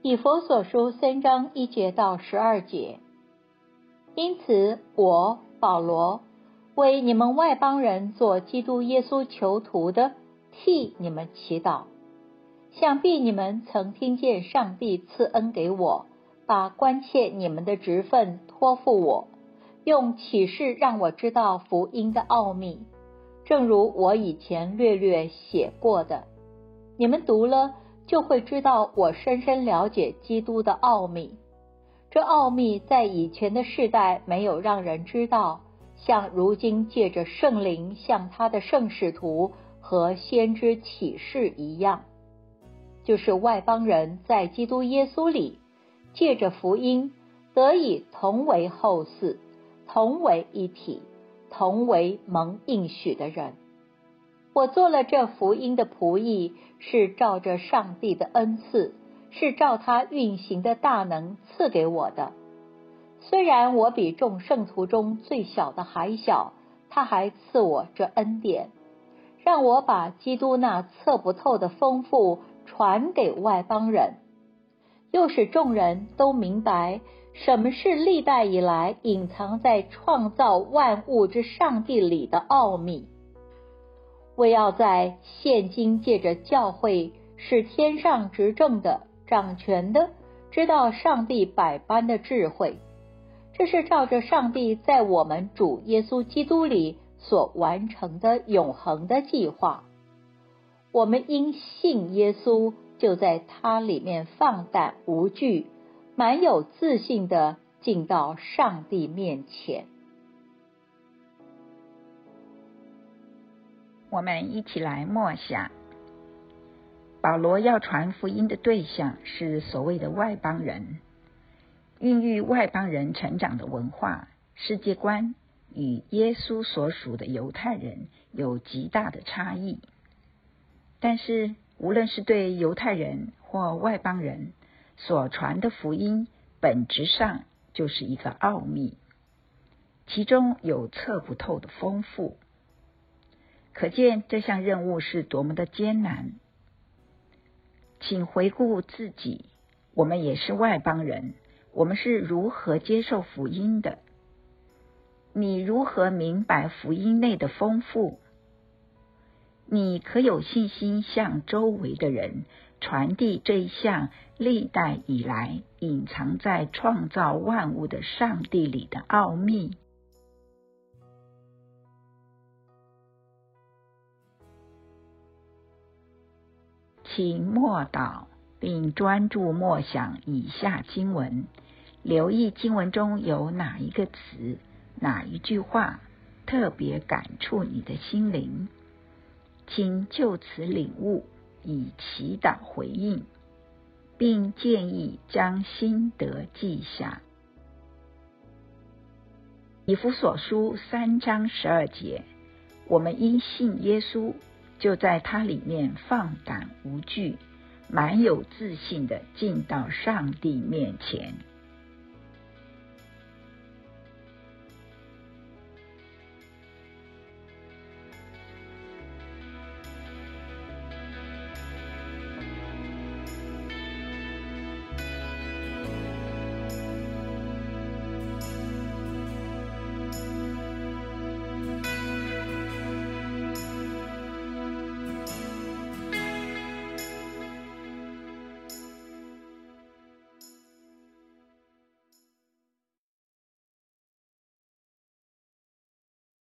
以佛所书三章一节到十二节。因此，我保罗为你们外邦人做基督耶稣囚徒的，替你们祈祷。想必你们曾听见上帝赐恩给我，把关切你们的职分托付我，用启示让我知道福音的奥秘。正如我以前略略写过的，你们读了就会知道我深深了解基督的奥秘。这奥秘在以前的世代没有让人知道，像如今借着圣灵向他的圣使徒和先知启示一样。就是外邦人在基督耶稣里，借着福音得以同为后嗣，同为一体，同为蒙应许的人。我做了这福音的仆役，是照着上帝的恩赐，是照他运行的大能赐给我的。虽然我比众圣徒中最小的还小，他还赐我这恩典，让我把基督那测不透的丰富。传给外邦人，又使众人都明白什么是历代以来隐藏在创造万物之上帝里的奥秘。为要在现今借着教会，是天上执政的、掌权的知道上帝百般的智慧，这是照着上帝在我们主耶稣基督里所完成的永恒的计划。我们因信耶稣，就在他里面放胆无惧，满有自信的进到上帝面前。我们一起来默想，保罗要传福音的对象是所谓的外邦人，孕育外邦人成长的文化世界观，与耶稣所属的犹太人有极大的差异。但是，无论是对犹太人或外邦人所传的福音，本质上就是一个奥秘，其中有测不透的丰富。可见这项任务是多么的艰难。请回顾自己，我们也是外邦人，我们是如何接受福音的？你如何明白福音内的丰富？你可有信心向周围的人传递这一项历代以来隐藏在创造万物的上帝里的奥秘？请默祷，并专注默想以下经文，留意经文中有哪一个词、哪一句话特别感触你的心灵。请就此领悟，以祈祷回应，并建议将心得记下。以弗所书三章十二节，我们因信耶稣，就在他里面放胆无惧，蛮有自信的进到上帝面前。